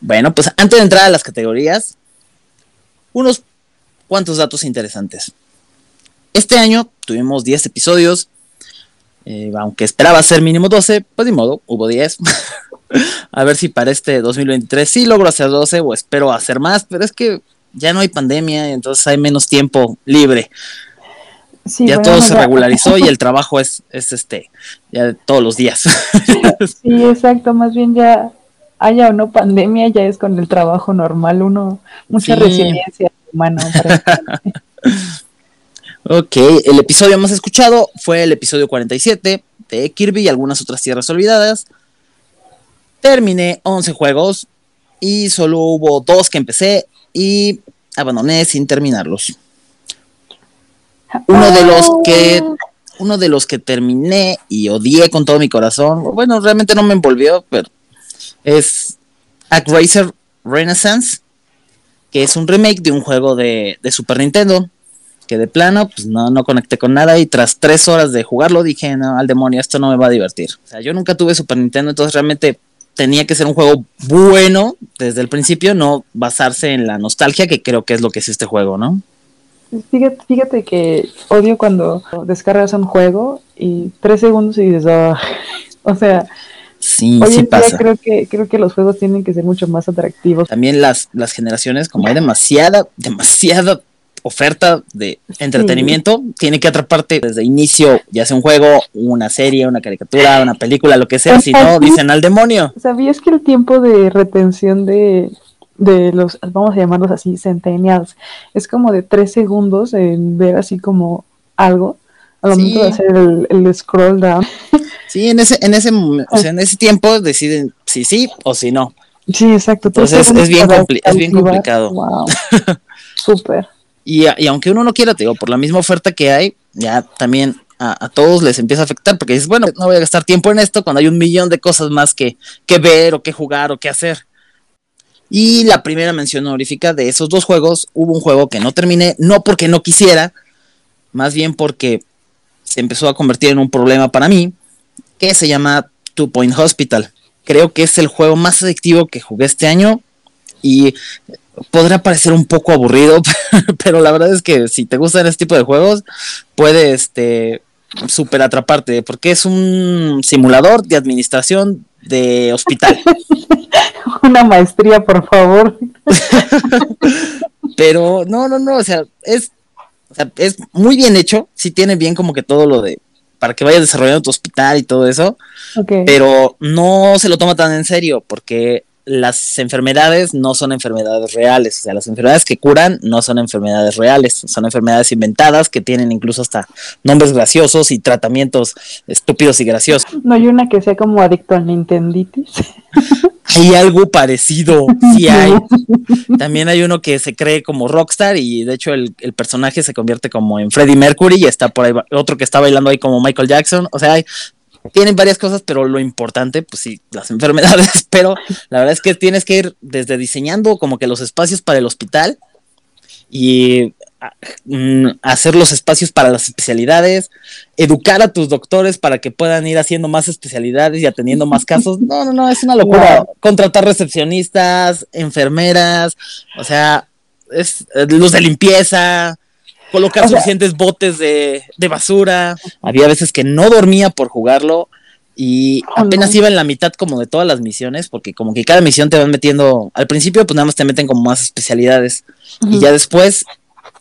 Bueno, pues antes de entrar a las categorías, unos cuantos datos interesantes. Este año tuvimos 10 episodios, eh, aunque esperaba ser mínimo 12, pues de modo, hubo 10. a ver si para este 2023 sí logro hacer 12 o espero hacer más, pero es que ya no hay pandemia, entonces hay menos tiempo libre. ya todo se regularizó y el trabajo es, es este, ya todos los días. sí, exacto, más bien ya haya o no pandemia, ya es con el trabajo normal, uno, mucha resiliencia humana. ok, el episodio más escuchado fue el episodio 47 de Kirby y algunas otras tierras olvidadas. Terminé 11 juegos y solo hubo dos que empecé y abandoné sin terminarlos. Uno de los que uno de los que terminé y odié con todo mi corazón, bueno, realmente no me envolvió, pero es ActRaiser Renaissance, que es un remake de un juego de, Super Nintendo, que de plano, pues no, no conecté con nada y tras tres horas de jugarlo dije, no, al demonio, esto no me va a divertir. O sea, yo nunca tuve Super Nintendo, entonces realmente tenía que ser un juego bueno desde el principio, no basarse en la nostalgia, que creo que es lo que es este juego, ¿no? Fíjate, fíjate que odio cuando descargas un juego y tres segundos y dices, oh", o sea, Sí, sí pasa. creo que, creo que los juegos tienen que ser mucho más atractivos. También las, las generaciones, como hay demasiada, demasiada oferta de entretenimiento, tiene que atraparte desde inicio, ya sea un juego, una serie, una caricatura, una película, lo que sea, si no, dicen al demonio. ¿Sabías que el tiempo de retención de, de los, vamos a llamarlos así, centennials, es como de tres segundos en ver así como algo? Al momento de hacer el, el scroll down. Sí, en ese, en ese, o sea, en ese tiempo deciden si sí o si no. Sí, exacto. Entonces es bien, es bien complicado. Wow. Súper. Y, y, aunque uno no quiera, te digo, por la misma oferta que hay, ya también a, todos les empieza a afectar, porque dices, bueno, no voy a gastar tiempo en esto cuando hay un millón de cosas más que, que ver o que jugar o que hacer. Y la primera mención honorífica de esos dos juegos, hubo un juego que no terminé, no porque no quisiera, más bien porque se empezó a convertir en un problema para mí, que se llama Two Point Hospital. Creo que es el juego más adictivo que jugué este año y podrá parecer un poco aburrido, pero la verdad es que si te gustan este tipo de juegos, puede este super atraparte, porque es un simulador de administración de hospital. Una maestría, por favor. pero no, no, no, o sea, es, o sea, es muy bien hecho, sí tiene bien como que todo lo de para que vayas desarrollando tu hospital y todo eso. Pero no se lo toma tan en serio porque las enfermedades no son enfermedades reales. O sea, las enfermedades que curan no son enfermedades reales. Son enfermedades inventadas que tienen incluso hasta nombres graciosos y tratamientos estúpidos y graciosos. No hay una que sea como adicto al Nintenditis. hay algo parecido, sí hay. También hay uno que se cree como rockstar y de hecho el, personaje se convierte como en Freddie Mercury y está por ahí otro que está bailando ahí como Michael Jackson. O sea, hay, tienen varias cosas, pero lo importante, pues sí, las enfermedades. Pero la verdad es que tienes que ir desde diseñando como que los espacios para el hospital y Mm, hacer los espacios para las especialidades, educar a tus doctores para que puedan ir haciendo más especialidades y atendiendo más casos. No, no, no, es una locura. Contratar recepcionistas, enfermeras, o sea, es eh, luz de limpieza, colocar suficientes botes de, basura. Había veces que no dormía por jugarlo y apenas iba en la mitad como de todas las misiones, porque como que cada misión te van metiendo, al principio pues nada más te meten como más especialidades y ya después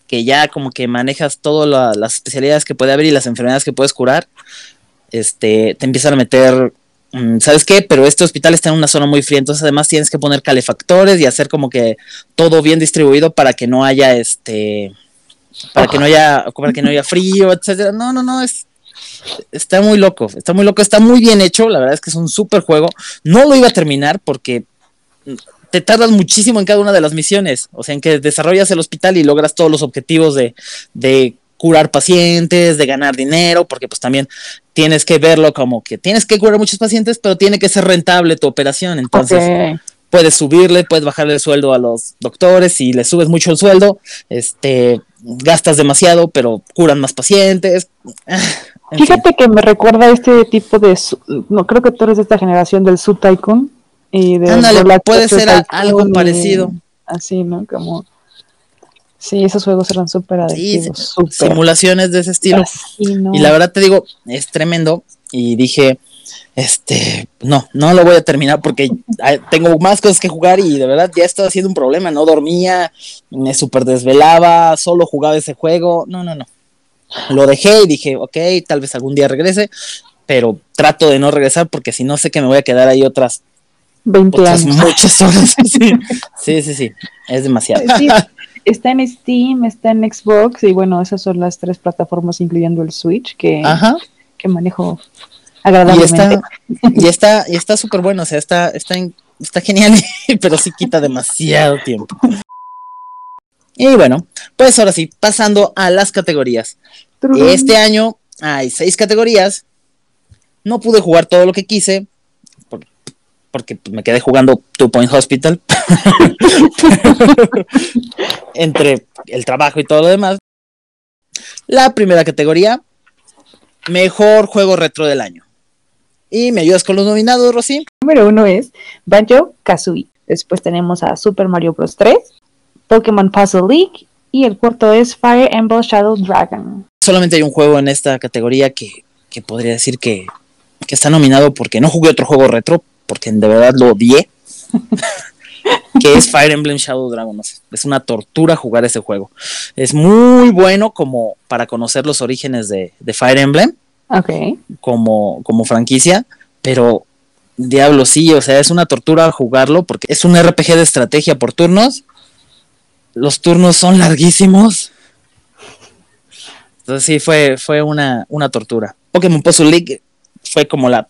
que ya como que manejas todas las especialidades que puede haber y las enfermedades que puedes curar, este, te empiezan a meter, mm, ¿sabes qué? Pero este hospital está en una zona muy fría, entonces además tienes que poner calefactores y hacer como que todo bien distribuido para que no haya este, para que no haya, para que no haya frío, etcétera. No, no, no, es, está muy loco, está muy loco, está muy bien hecho, la verdad es que es un súper juego. No lo iba a terminar porque te tardas muchísimo en cada una de las misiones, o sea, en que desarrollas el hospital y logras todos los objetivos de, de curar pacientes, de ganar dinero, porque pues también tienes que verlo como que tienes que curar muchos pacientes, pero tiene que ser rentable tu operación, entonces puedes subirle, puedes bajarle el sueldo a los doctores, si le subes mucho el sueldo, este gastas demasiado, pero curan más pacientes. Fíjate que me recuerda este tipo de, no creo que tú eres de esta generación del Su Tycoon, Y de Ándale, puede ser algo parecido. Así, ¿no? Como Sí, esos juegos eran súper adictivos. simulaciones de ese estilo. Y la verdad te digo, es tremendo. Y dije, este, no, no lo voy a terminar porque tengo más cosas que jugar y de verdad ya estaba haciendo un problema. No dormía, me súper desvelaba, solo jugaba ese juego. No, no, no. Lo dejé y dije, ok, tal vez algún día regrese, pero trato de no regresar porque si no sé que me voy a quedar ahí otras 20 años. Muchas horas. Sí, sí, sí, es demasiado está en Steam, está en Xbox y bueno, esas son las tres plataformas incluyendo el Switch que, que manejo agradablemente. Y está y está súper bueno, o sea, está está está genial, pero sí quita demasiado tiempo. Y bueno, pues ahora sí, pasando a las categorías. Este año hay seis categorías. No pude jugar todo lo que quise, porque me quedé jugando Two Point Hospital entre el trabajo y todo lo demás. La primera categoría, mejor juego retro del año. ¿Y me ayudas con los nominados, Rosy? Número uno es Banjo Kazooie. Después tenemos a Super Mario Bros. 3, Pokémon Puzzle League y el cuarto es Fire Emblem Shadow Dragon. Solamente hay un juego en esta categoría que, que podría decir que, que está nominado porque no jugué otro juego retro, porque de verdad lo odié, que es Fire Emblem Shadow Dragon. Es una tortura jugar ese juego. Es muy bueno como para conocer los orígenes de, Fire Emblem. Como, como franquicia, pero diablo sí, o sea, es una tortura jugarlo porque es un RPG de estrategia por turnos. Los turnos son larguísimos. Entonces sí, fue, fue una, una tortura. Pokémon Puzzle League fue como la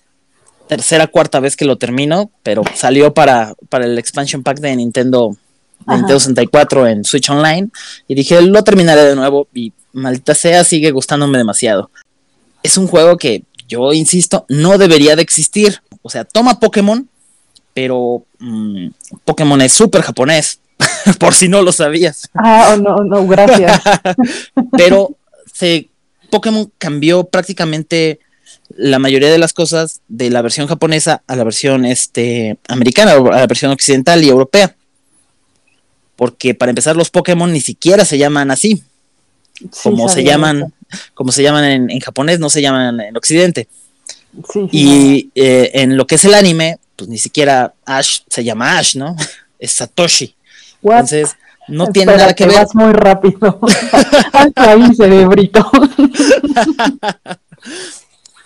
tercera, cuarta vez que lo termino, pero salió para, para el expansion pack de Nintendo, Nintendo 64 en Switch Online y dije, lo terminaré de nuevo y maldita sea, sigue gustándome demasiado. Es un juego que yo insisto, no debería de existir. O sea, toma Pokémon, pero mm, Pokémon es súper japonés, por si no lo sabías. Ah, oh, no, no, gracias. pero se, Pokémon cambió prácticamente la mayoría de las cosas de la versión japonesa a la versión este, americana, a la versión occidental y europea. Porque para empezar, los Pokémon ni siquiera se llaman así. Como, se llaman, como se llaman en, japonés, no se llaman en Occidente. y eh, en lo que es el anime, pues ni siquiera Ash se llama Ash, ¿no? Es Satoshi. Entonces, no tiene nada que ver. Vas muy rápido. ahí, cerebrito.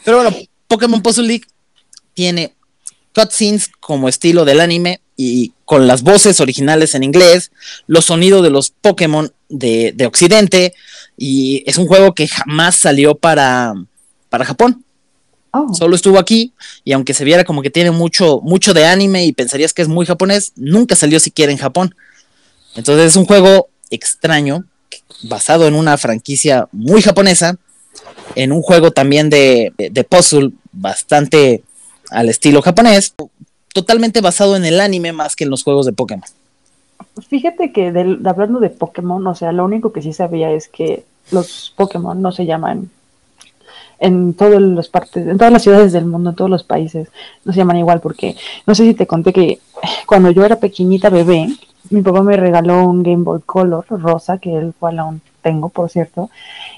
Pero bueno, Pokémon Puzzle League tiene cutscenes como estilo del anime y con las voces originales en inglés, los sonidos de los Pokémon de, Occidente y es un juego que jamás salió para, para Japón. Oh. Solo estuvo aquí y aunque se viera como que tiene mucho, mucho de anime y pensarías que es muy japonés, nunca salió siquiera en Japón. Entonces es un juego extraño, basado en una franquicia muy japonesa, en un juego también de, puzzle bastante al estilo japonés, totalmente basado en el anime más que en los juegos de Pokémon. Fíjate que hablando de Pokémon, o sea, lo único que sí sabía es que los Pokémon no se llaman en todas las partes, en todas las ciudades del mundo, en todos los países, no se llaman igual porque no sé si te conté que cuando yo era pequeñita bebé, mi papá me regaló un Game Boy Color rosa, que el cual aún tengo, por cierto,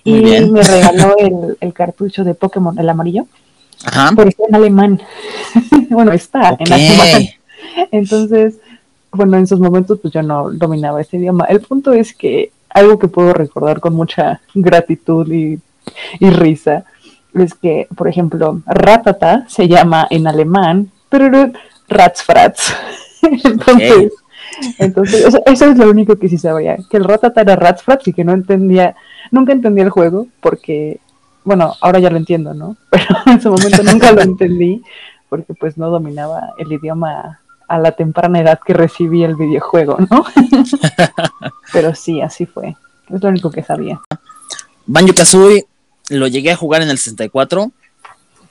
y me regaló el, cartucho de Pokémon, el amarillo, Ajá. pero está en alemán. bueno, está en alemán. Entonces, bueno, en esos momentos pues yo no dominaba ese idioma. El punto es que algo que puedo recordar con mucha gratitud y, risa es que, por ejemplo, ratata se llama en alemán, pero ratzfratz. Entonces, entonces, eso, es lo único que sí sabía, que el Ratata era Ratsfratz y que no entendía, nunca entendía el juego porque, bueno, ahora ya lo entiendo, ¿no? Pero en su momento nunca lo entendí porque pues no dominaba el idioma a la temprana edad que recibí el videojuego, ¿no? Pero sí, así fue. Es lo único que sabía. Banjo Kazooie lo llegué a jugar en el 64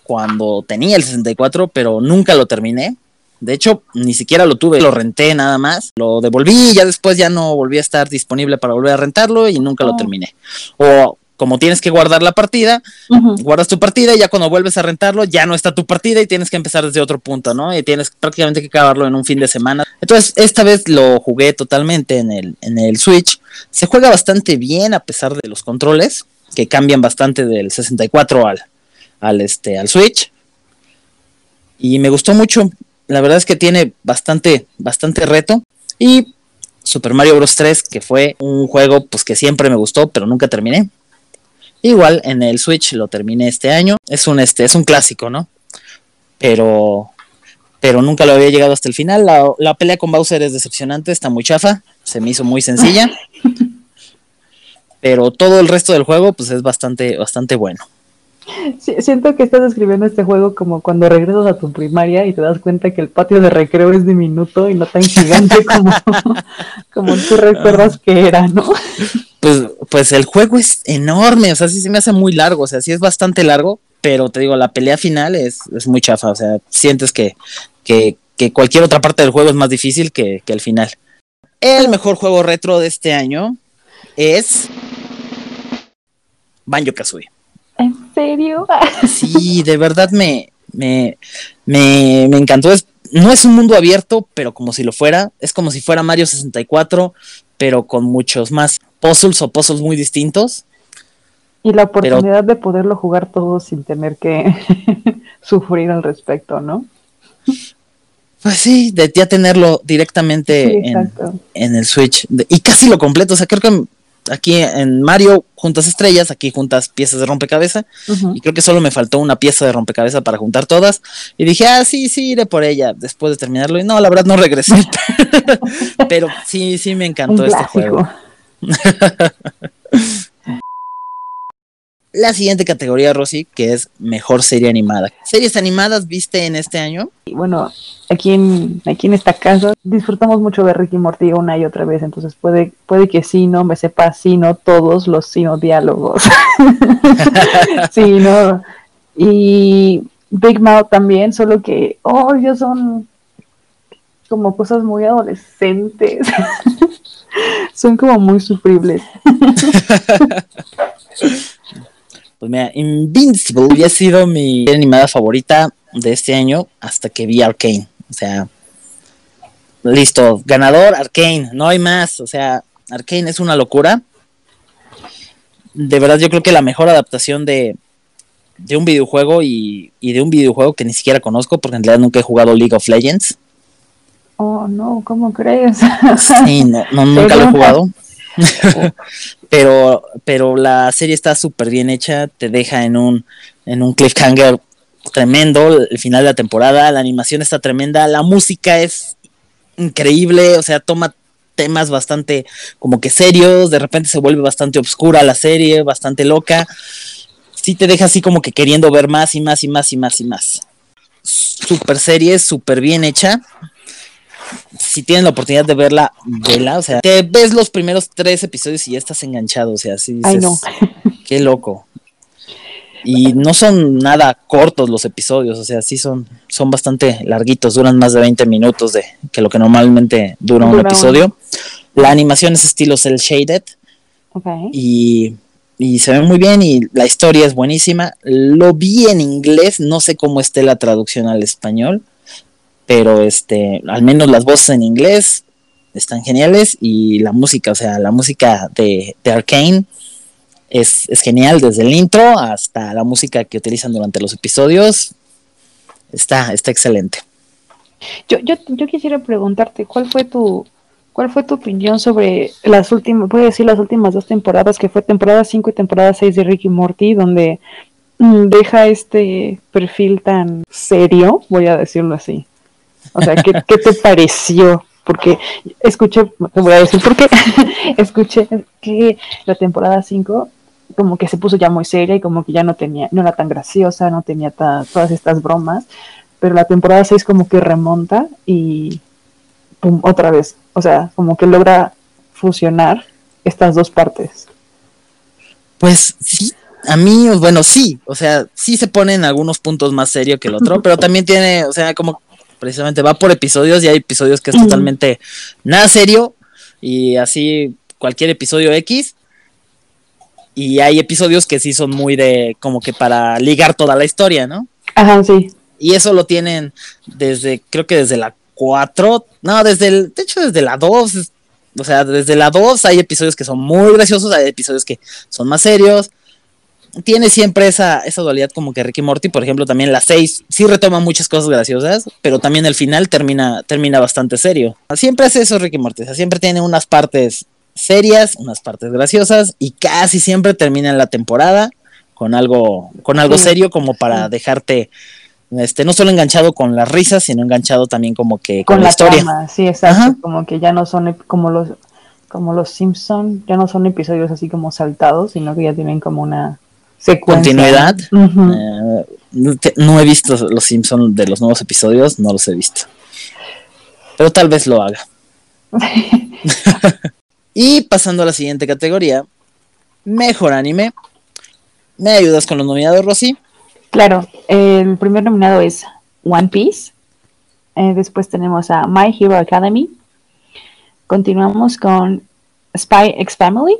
cuando tenía el 64, pero nunca lo terminé. De hecho, ni siquiera lo tuve, lo renté nada más, lo devolví y ya después ya no volví a estar disponible para volver a rentarlo y nunca lo oh. terminé. O como tienes que guardar la partida, guardas tu partida y ya cuando vuelves a rentarlo ya no está tu partida y tienes que empezar desde otro punto, ¿no? Y tienes prácticamente que acabarlo en un fin de semana. Entonces, esta vez lo jugué totalmente en el, en el Switch. Se juega bastante bien a pesar de los controles, que cambian bastante del 64 al, al, este, al Switch. Y me gustó mucho. La verdad es que tiene bastante, bastante reto. Y Super Mario Bros. 3, que fue un juego pues que siempre me gustó, pero nunca terminé. Igual en el Switch lo terminé este año. Es un este, es un clásico, ¿no? Pero pero nunca lo había llegado hasta el final. La, pelea con Bowser es decepcionante, está muy chafa, se me hizo muy sencilla. pero todo el resto del juego, pues es bastante, bastante bueno. Siento que estás describiendo este juego como cuando regresas a tu primaria y te das cuenta que el patio de recreo es diminuto y no tan gigante como, como tú recuerdas que era, ¿no? Pues, pues el juego es enorme, o sea, sí se me hace muy largo, o sea, sí es bastante largo, pero te digo, la pelea final es, es muy chafa, o sea, sientes que, que, cualquier otra parte del juego es más difícil que, que el final. El mejor juego retro de este año es Banjo Kazooie. Sí, de verdad me, me, me, me encantó. Es, no es un mundo abierto, pero como si lo fuera. Es como si fuera Mario 64, pero con muchos más puzzles o puzzles muy distintos. Y la oportunidad de poderlo jugar todo sin tener que sufrir al respecto, ¿no? Pues sí, de ya tenerlo directamente en, en, el Switch. y casi lo completo. O sea, creo que aquí en Mario juntas estrellas, aquí juntas piezas de rompecabezas. Y creo que solo me faltó una pieza de rompecabezas para juntar todas. Y dije, ah, sí, sí, iré por ella después de terminarlo. Y no, la verdad no regresé. Pero sí, sí me encantó este juego. La siguiente categoría, Rosy, que es mejor serie animada. ¿Series animadas viste en este año? bueno, aquí en, aquí en esta casa disfrutamos mucho de Ricky Morty una y otra vez, entonces puede, puede que sí, no me sepa sí, no todos los sino diálogos. sí, no. Y Big Mouth también, solo que, oh, ellos son como cosas muy adolescentes. son como muy sufribles. Pues mira, Invincible había sido mi animada favorita de este año hasta que vi Arkane. O sea, listo, ganador Arkane, no hay más. O sea, Arkane es una locura. De verdad, yo creo que la mejor adaptación de, de un videojuego y, de un videojuego que ni siquiera conozco, porque en realidad nunca he jugado League of Legends. Oh, no, ¿cómo crees? Sí, no, nunca lo he jugado. Pero, pero la serie está súper bien hecha, te deja en un, en un cliffhanger tremendo, el final de la temporada, la animación está tremenda, la música es increíble, o sea, toma temas bastante como que serios, de repente se vuelve bastante oscura la serie, bastante loca, sí te deja así como que queriendo ver más y más y más y más y más. Super serie, súper bien hecha si tienen la oportunidad de verla, vela, o sea, te ves los primeros tres episodios y ya estás enganchado, o sea, así dices, Ay, no. qué loco. Y no son nada cortos los episodios, o sea, sí son, son bastante larguitos, duran más de 20 minutos de que lo que normalmente dura, un episodio. La animación es estilo cel shaded. Y, y se ve muy bien y la historia es buenísima. Lo vi en inglés, no sé cómo esté la traducción al español pero este, al menos las voces en inglés están geniales y la música, o sea, la música de, de Arkane es, genial desde el intro hasta la música que utilizan durante los episodios. Está, está excelente. Yo, yo, yo quisiera preguntarte, ¿cuál fue tu, ¿Cuál fue tu opinión sobre las últimas, puedo decir las últimas dos temporadas, que fue temporada 5 y temporada 6 de Ricky Morty, donde mm, deja este perfil tan serio, voy a decirlo así? O sea, ¿qué, te pareció? Porque escuché, te voy a decir por qué, escuché que la temporada 5 como que se puso ya muy seria y como que ya no tenía, no era tan graciosa, no tenía todas estas bromas, pero la temporada 6 como que remonta y pum, otra vez, o sea, como que logra fusionar estas dos partes. Pues sí, a mí, bueno, sí, o sea, sí se pone en algunos puntos más serio que el otro, pero también tiene, o sea, como precisamente va por episodios y hay episodios que es totalmente nada serio y así cualquier episodio X. Y hay episodios que sí son muy de como que para ligar toda la historia, ¿no? Ajá, sí. Y eso lo tienen desde, creo que desde la 4, no, desde el, de hecho desde la 2, o sea, desde la 2 hay episodios que son muy graciosos, hay episodios que son más serios. Tiene siempre esa, esa dualidad como que Ricky Morty, por ejemplo, también la 6 sí retoma muchas cosas graciosas, pero también el final termina, termina bastante serio. Siempre hace eso Ricky Morty, o sea, siempre tiene unas partes serias, unas partes graciosas y casi siempre termina en la temporada con algo, con algo serio como para dejarte este, no solo enganchado con las risas, sino enganchado también como que con, la, historia. sí, exacto, como que ya no son como los como los Simpson, ya no son episodios así como saltados, sino que ya tienen como una secuencia. Continuidad. Eh, no, he visto los Simpson de los nuevos episodios, no los he visto. Pero tal vez lo haga. y pasando a la siguiente categoría, mejor anime. ¿Me ayudas con los nominados, Rosy? Claro, el primer nominado es One Piece. Eh, después tenemos a My Hero Academy. Continuamos con Spy X Family.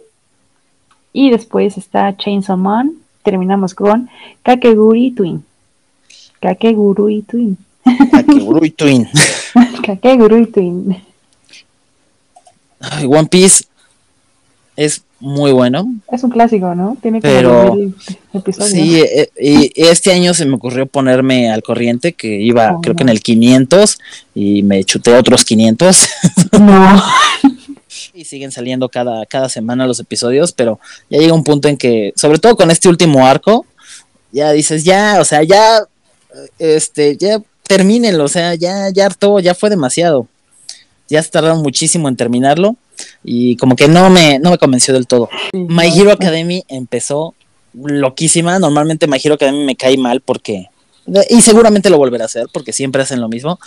Y después está Chainsaw Man. Terminamos con Kakeguri Twin. Kakegurui Twin. Kakegurui Twin. Kakegurui Twin. One Piece es muy bueno. Es un clásico, ¿no? Tiene pero episodios. Sí, eh, y este año se me ocurrió ponerme al corriente, que iba oh, creo que en el 500 y me chuté otros 500. No. y siguen saliendo cada, cada semana los episodios, pero ya llega un punto en que, sobre todo con este último arco, ya dices, ya, o sea, ya, este, ya termínenlo, o sea, ya, ya ya fue demasiado. Ya se tardaron muchísimo en terminarlo y como que no me, no me convenció del todo. My Hero Academy empezó loquísima. Normalmente My Hero Academy me cae mal porque y seguramente lo volverá a hacer porque siempre hacen lo mismo.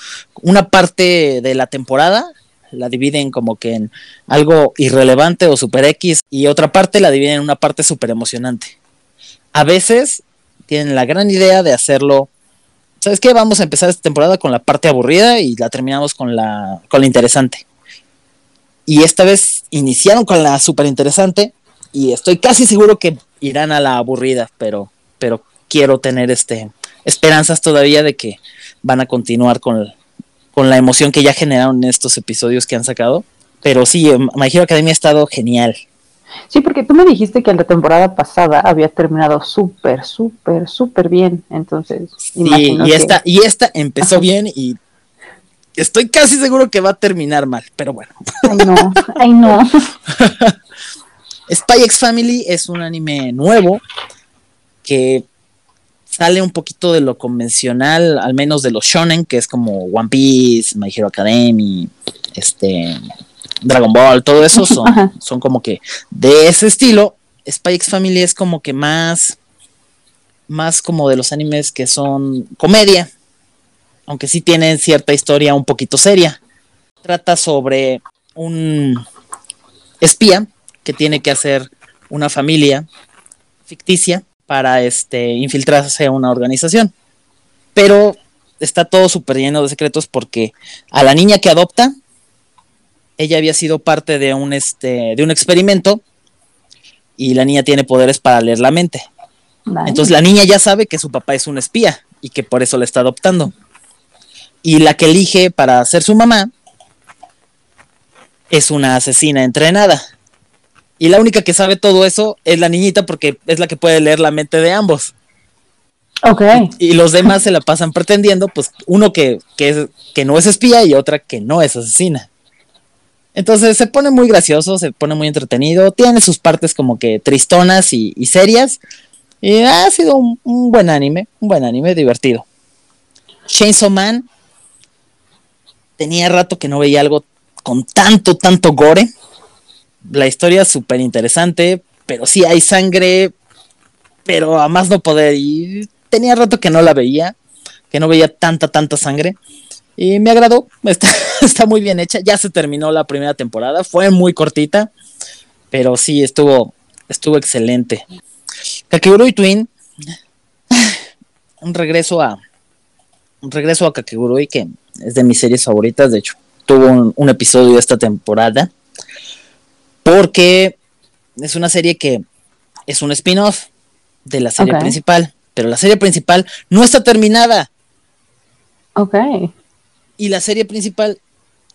Una parte de la temporada la dividen como que en algo irrelevante o super X y otra parte la dividen en una parte super emocionante. A veces tienen la gran idea de hacerlo. ¿Sabes qué? Vamos a empezar esta temporada con la parte aburrida y la terminamos con la, con la interesante. Y esta vez iniciaron con la súper interesante y estoy casi seguro que irán a la aburrida, pero, pero quiero tener este esperanzas todavía de que van a continuar con, con la emoción que ya generaron en estos episodios que han sacado. Pero sí, My Hero Academia ha estado genial. Sí, porque tú me dijiste que la temporada pasada había terminado súper, súper, súper bien. Entonces, sí, y esta, y esta empezó bien y Estoy casi seguro que va a terminar mal, pero bueno. Ay, no, ay, no. Spy X Family es un anime nuevo que sale un poquito de lo convencional, al menos de los shonen, que es como One Piece, My Hero Academy, este, Dragon Ball, todo eso son, son como que de ese estilo. Spy X Family es como que más, más como de los animes que son comedia, aunque sí tiene cierta historia un poquito seria. Trata sobre un espía que tiene que hacer una familia ficticia para este, infiltrarse a una organización. Pero está todo súper lleno de secretos porque a la niña que adopta, ella había sido parte de un, este, de un experimento y la niña tiene poderes para leer la mente. Entonces la niña ya sabe que su papá es un espía y que por eso la está adoptando y la que elige para ser su mamá es una asesina entrenada. Y la única que sabe todo eso es la niñita porque es la que puede leer la mente de ambos. Ok. Y, los demás se la pasan pretendiendo, pues uno que, que, que no es espía y otra que no es asesina. Entonces se pone muy gracioso, se pone muy entretenido, tiene sus partes como que tristonas y, serias. Y ha sido un, un, buen anime, un buen anime divertido. Chainsaw Man tenía rato que no veía algo con tanto, tanto gore. La historia es súper interesante, pero sí hay sangre, pero a más no poder. Y tenía rato que no la veía, que no veía tanta, tanta sangre. Y me agradó, está, está muy bien hecha. Ya se terminó la primera temporada, fue muy cortita, pero sí estuvo, estuvo excelente. Kakegurui Twin, un regreso a, un regreso a Kakegurui que es de mis series favoritas, de hecho, tuvo un, episodio esta temporada, porque es una serie que es un spin-off de la serie principal, pero la serie principal no está terminada. Ok. Y la serie principal,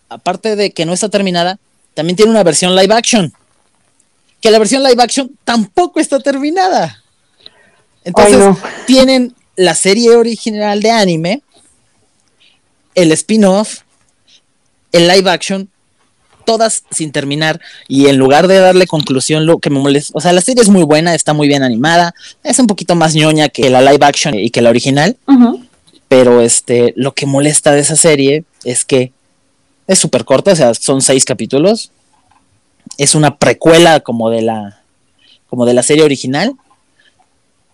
aparte de que no está terminada, también tiene una versión live action. Que la versión live action tampoco está terminada. Entonces, tienen la serie original de anime, el spin-off, el live action, todas sin terminar. Y en lugar de darle conclusión, lo que me molesta, o sea, la serie es muy buena, está muy bien animada, es un poquito más ñoña que la live action y que la original. Pero este, lo que molesta de esa serie es que es súper corta, o sea, son seis capítulos. Es una precuela como de la, como de la serie original.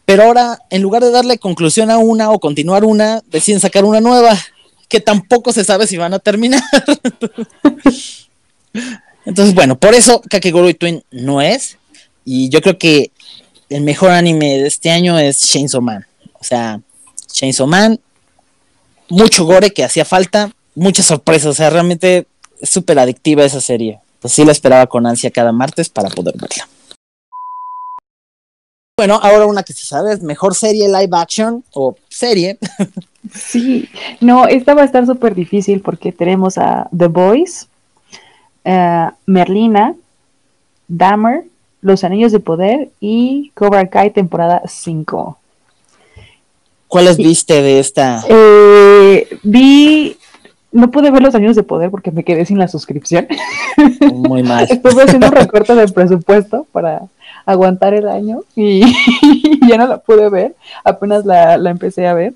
Pero ahora, en lugar de darle conclusión a una o continuar una, deciden sacar una nueva, que tampoco se sabe si van a terminar. Entonces, bueno, por eso Kakegurui Twin no es. Y yo creo que el mejor anime de este año es Chainsaw Man. O sea, Chainsaw Man, mucho gore que hacía falta, muchas sorpresas. O sea, realmente es súper adictiva esa serie. Pues sí la esperaba con ansia cada martes para poder verla. Bueno, ahora una que si sabes, mejor serie live action o serie. Sí, no, esta va a estar súper difícil porque tenemos a The Boys, eh, Merlina, Dahmer, Los Anillos de Poder y Cobra Kai temporada 5. ¿Cuáles viste de esta? Eh, vi, no pude ver Los Anillos de Poder porque me quedé sin la suscripción. Muy mal. Estuve haciendo un recorte del presupuesto para aguantar el año y ya no la pude ver, apenas la, la empecé a ver.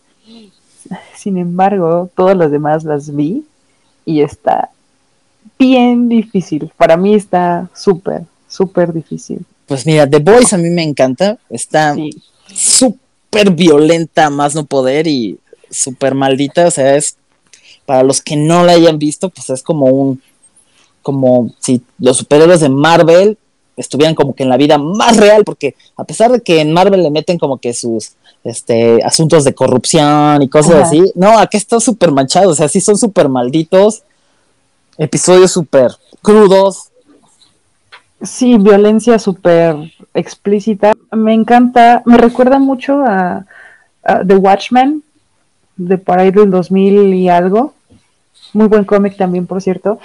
Sin embargo, todas las demás las vi y está bien difícil. Para mí está súper, súper difícil. Pues mira, The Boys a mí me encanta. Está súper violenta, más no poder y súper maldita. O sea, es para los que no la hayan visto, pues es como un, como si los superhéroes de Marvel estuvieran como que en la vida más real, porque a pesar de que en Marvel le meten como que sus este asuntos de corrupción y cosas así, no, aquí está súper manchado, o sea, sí son súper malditos episodios súper crudos. Sí, violencia súper explícita. Me encanta, me recuerda mucho a, The Watchmen, de por ahí del 2000 y algo. Muy buen cómic también, por cierto,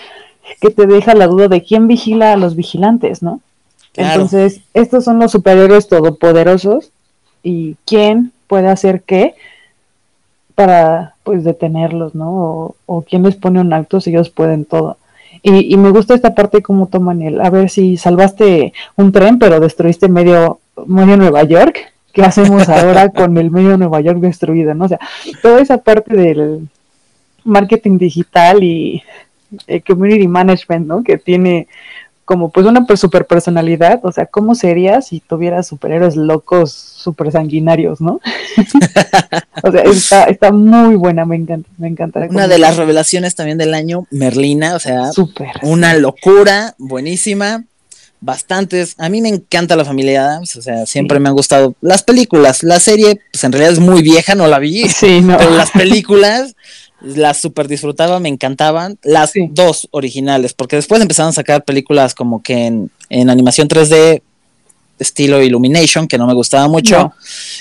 que te deja la duda de quién vigila a los vigilantes, ¿no? Entonces, estos son los superhéroes todopoderosos y quién puede hacer qué para pues detenerlos, ¿no? O, o quién les pone un acto si ellos pueden todo. Y, me gusta esta parte como toman el, a ver si salvaste un tren pero destruiste medio, medio Nueva York, ¿qué hacemos ahora con el medio Nueva York destruido, ¿no? O sea, toda esa parte del marketing digital y eh, community management, ¿no? Que tiene como pues una super personalidad, o sea, ¿cómo sería si tuvieras superhéroes locos, super sanguinarios, no? o sea, está, está muy buena, me encanta, me encanta. Una de las revelaciones también del año, Merlina, o sea, una locura, buenísima, bastantes, a mí me encanta la familia Adams, o sea, siempre me han gustado las películas, la serie, pues en realidad es muy vieja, no la vi, sí, no. pero las películas las super disfrutaba, me encantaban. Las dos originales, porque después empezaron a sacar películas como que en, animación 3D estilo Illumination, que no me gustaba mucho.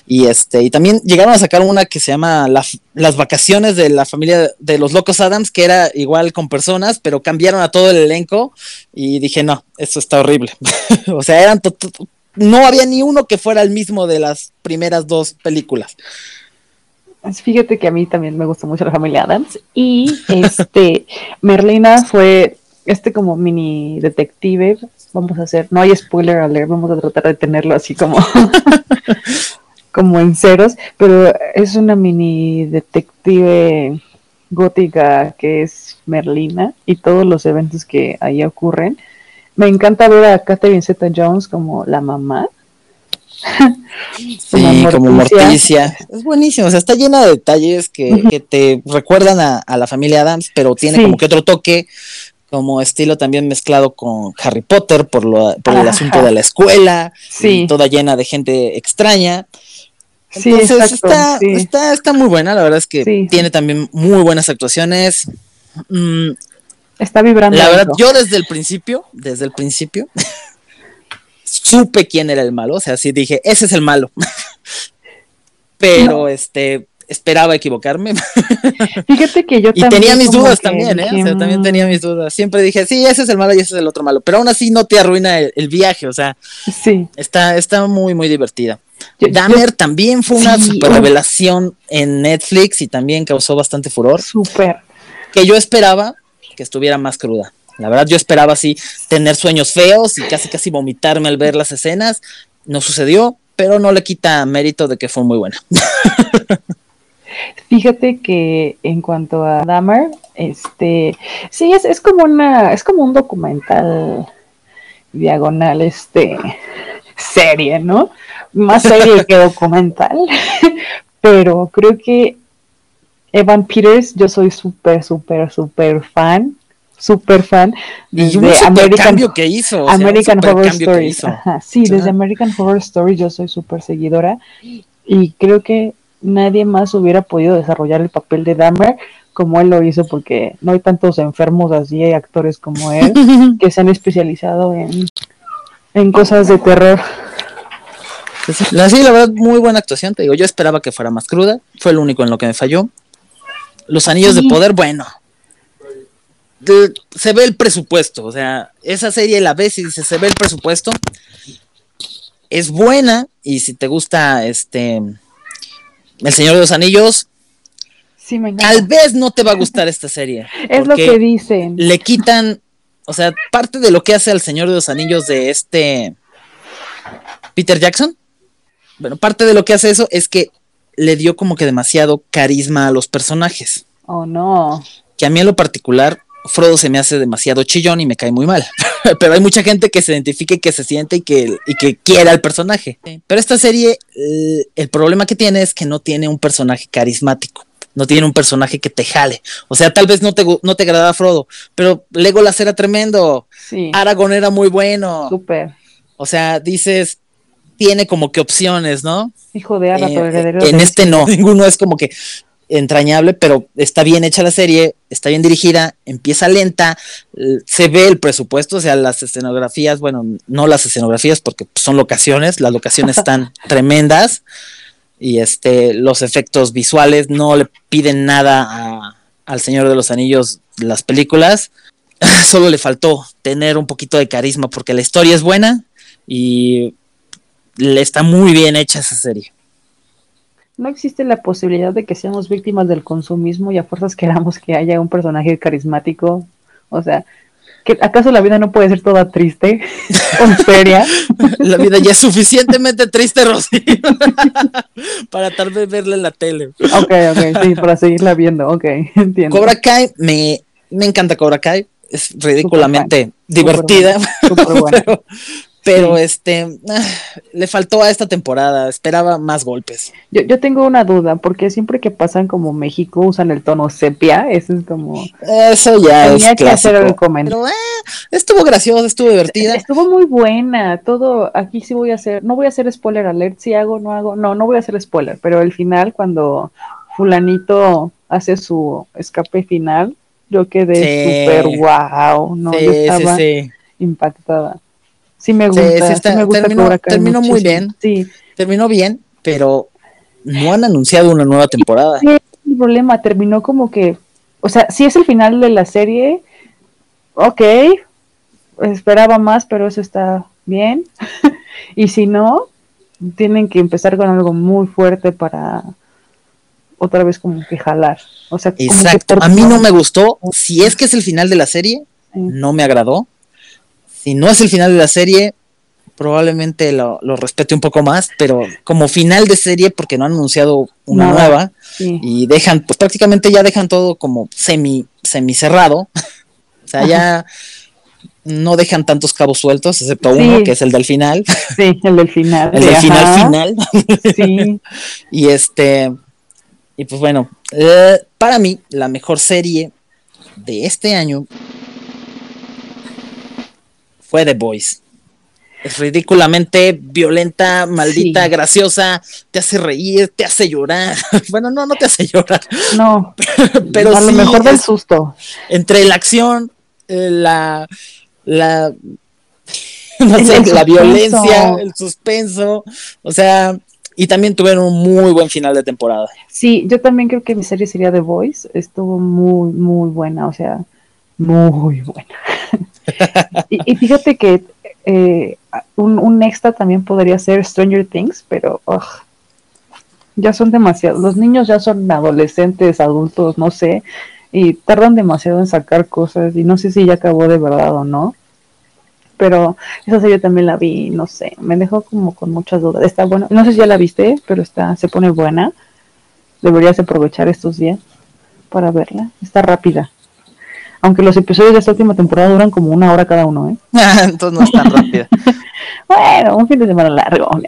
Y este, y también llegaron a sacar una que se llama Las vacaciones de la familia de los locos Adams, que era igual con personas, pero cambiaron a todo el elenco. Y dije, no, esto está horrible. o sea, eran no había ni uno que fuera el mismo de las primeras dos películas. Fíjate que a mí también me gusta mucho la familia Adams. Y este, Merlina fue este como mini detective. Vamos a hacer, no hay spoiler a leer, vamos a tratar de tenerlo así como, como en ceros, pero es una mini detective gótica que es Merlina y todos los eventos que ahí ocurren. Me encanta ver a Catherine Zeta Jones como la mamá sí, como Morticia. Es buenísimo, o sea, está llena de detalles que, te recuerdan a, la familia Adams, pero tiene como que otro toque, como estilo también mezclado con Harry Potter por, lo, por el asunto de la escuela, toda llena de gente extraña. Entonces está, está, está, muy buena, la verdad es que tiene también muy buenas actuaciones. Mm, está vibrando. La verdad, yo desde el principio, desde el principio, supe quién era el malo, o sea, sí dije, ese es el malo. Pero este esperaba equivocarme. Fíjate que yo y tenía mis dudas también, ¿eh? O sea, también tenía mis dudas. Siempre dije, sí, ese es el malo y ese es el otro malo. Pero aún así no te arruina el, viaje, o sea, sí. está, está muy, muy divertida. Dahmer también fue una super revelación en Netflix y también causó bastante furor. Súper. Que yo esperaba que estuviera más cruda. La verdad, yo esperaba así tener sueños feos y casi casi vomitarme al ver las escenas. No sucedió, pero no le quita mérito de que fue muy buena. Fíjate que en cuanto a Dahmer, este, sí, es, es como una, es como un documental diagonal, este, serie, ¿no? Más serie que documental, pero creo que Evan Peters, yo soy súper, súper, súper fan, súper fan y de American, cambio que hizo, American Horror Story. sí, desde American Horror Story yo soy súper seguidora y creo que nadie más hubiera podido desarrollar el papel de Dahmer como él lo hizo, porque no hay tantos enfermos así, hay actores como él que se han especializado en, en cosas de terror. Pues sí, la, verdad, muy buena actuación, te digo, yo esperaba que fuera más cruda, fue el único en lo que me falló. Los anillos de poder, bueno, se ve el presupuesto, o sea, esa serie la ves y dice, se ve el presupuesto, es buena, y si te gusta este el Señor de los Anillos, sí, me tal vez no te va a gustar esta serie. es lo que dicen. Le quitan, o sea, parte de lo que hace al Señor de los Anillos de este Peter Jackson. Bueno, parte de lo que hace eso es que le dio como que demasiado carisma a los personajes. Oh, no. Que a mí en lo particular Frodo se me hace demasiado chillón y me cae muy mal. Pero hay mucha gente que se identifique, que se siente y que, y que quiera al personaje. Pero esta serie, eh, el problema que tiene es que no tiene un personaje carismático. No tiene un personaje que te jale. O sea, tal vez no te, no te agrada Frodo, pero Legolas era tremendo. Sí. Aragorn era muy bueno. Súper. O sea, dices, tiene como que opciones, ¿no? Hijo de Aragorn, eh, En este no, ninguno es como que entrañable, pero está bien hecha la serie, está bien dirigida, empieza lenta, se ve el presupuesto, o sea, las escenografías, bueno, no las escenografías porque son locaciones, las locaciones están tremendas y este los efectos visuales no le piden nada al Señor de los Anillos las películas, solo le faltó tener un poquito de carisma porque la historia es buena y le está muy bien hecha esa serie no existe la posibilidad de que seamos víctimas del consumismo y a fuerzas queramos que haya un personaje carismático. O sea, ¿que ¿acaso la vida no puede ser toda triste o seria? La vida ya es suficientemente triste, Rosy, para tal vez verla en la tele. Ok, ok, sí, para seguirla viendo, ok, entiendo. Cobra Kai, me, me encanta Cobra Kai, es ridículamente divertida, pero este ah, le faltó a esta temporada, esperaba más golpes. Yo, yo tengo una duda, porque siempre que pasan como México usan el tono sepia, eso es como eso ya tenía es que hacer el comentario. Pero eh, estuvo graciosa, estuvo divertida. Estuvo muy buena, todo aquí sí voy a hacer, no voy a hacer spoiler alert, si hago, no hago, no, no voy a hacer spoiler, pero el final cuando fulanito hace su escape final, yo quedé súper wow, no, yo estaba impactada. Sí me gusta, sí, me gusta terminó, terminó muy bien. Sí. Terminó bien, pero no han anunciado una nueva temporada. Sí, el problema terminó como que, o sea, si es el final de la serie, ok, esperaba más, pero eso está bien. y si no, tienen que empezar con algo muy fuerte para otra vez como que jalar. O sea, Exacto. a mí no me gustó. Si es que es el final de la serie, no me agradó si no es el final de la serie, probablemente lo, respete un poco más, pero como final de serie, porque no han anunciado una nueva, y dejan, pues prácticamente ya dejan todo como semi, semi cerrado. o sea, ya no dejan tantos cabos sueltos, excepto uno, que es el del final. Sí, el del final. el del final final. sí. y este, y pues bueno, eh, para mí, la mejor serie de este año fue The Voice. Es ridículamente violenta, maldita, graciosa, te hace reír, te hace llorar. bueno, no, no te hace llorar. No, pero a lo mejor del susto. Entre la acción, eh, la, la, no sé, la violencia, el suspenso, o sea, y también tuvieron un muy buen final de temporada. Sí, yo también creo que mi serie sería The Voice, estuvo muy, muy buena, o sea, muy buena. y, fíjate que eh, un, un, extra también podría ser Stranger Things, pero ya son demasiados. Los niños ya son adolescentes, adultos, no sé, y tardan demasiado en sacar cosas y no sé si ya acabó de verdad o no. Pero esa serie también la vi, no sé, me dejó como con muchas dudas. Está bueno, no sé si ya la viste, pero está, se pone buena. Deberías aprovechar estos días para verla. Está rápida. Aunque los episodios de esta última temporada duran como una hora cada uno, ¿eh? Entonces no es tan rápida. bueno, un fin de semana largo.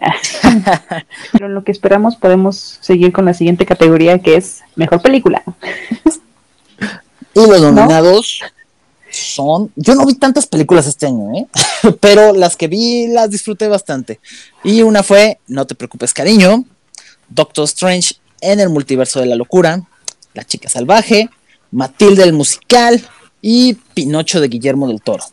Pero en lo que esperamos podemos seguir con la siguiente categoría que es Mejor Película. y los nominados son... Yo no vi tantas películas este año, ¿eh? Pero las que vi las disfruté bastante. Y una fue No te preocupes, cariño, Doctor Strange en el multiverso de la locura, La chica salvaje, Matilda el musical, y Pinocho de Guillermo del Toro.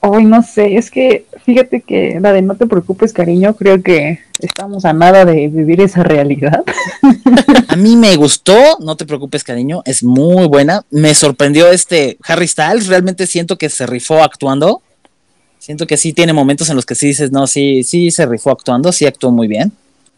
Ay, no sé, es que fíjate que la de No te preocupes, cariño, creo que estamos a nada de vivir esa realidad. a mí me gustó, No te preocupes, cariño, es muy buena. Me sorprendió este Harry Styles, realmente siento que se rifó actuando. Siento que sí tiene momentos en los que sí dices, no, sí, sí se rifó actuando, sí actuó muy bien.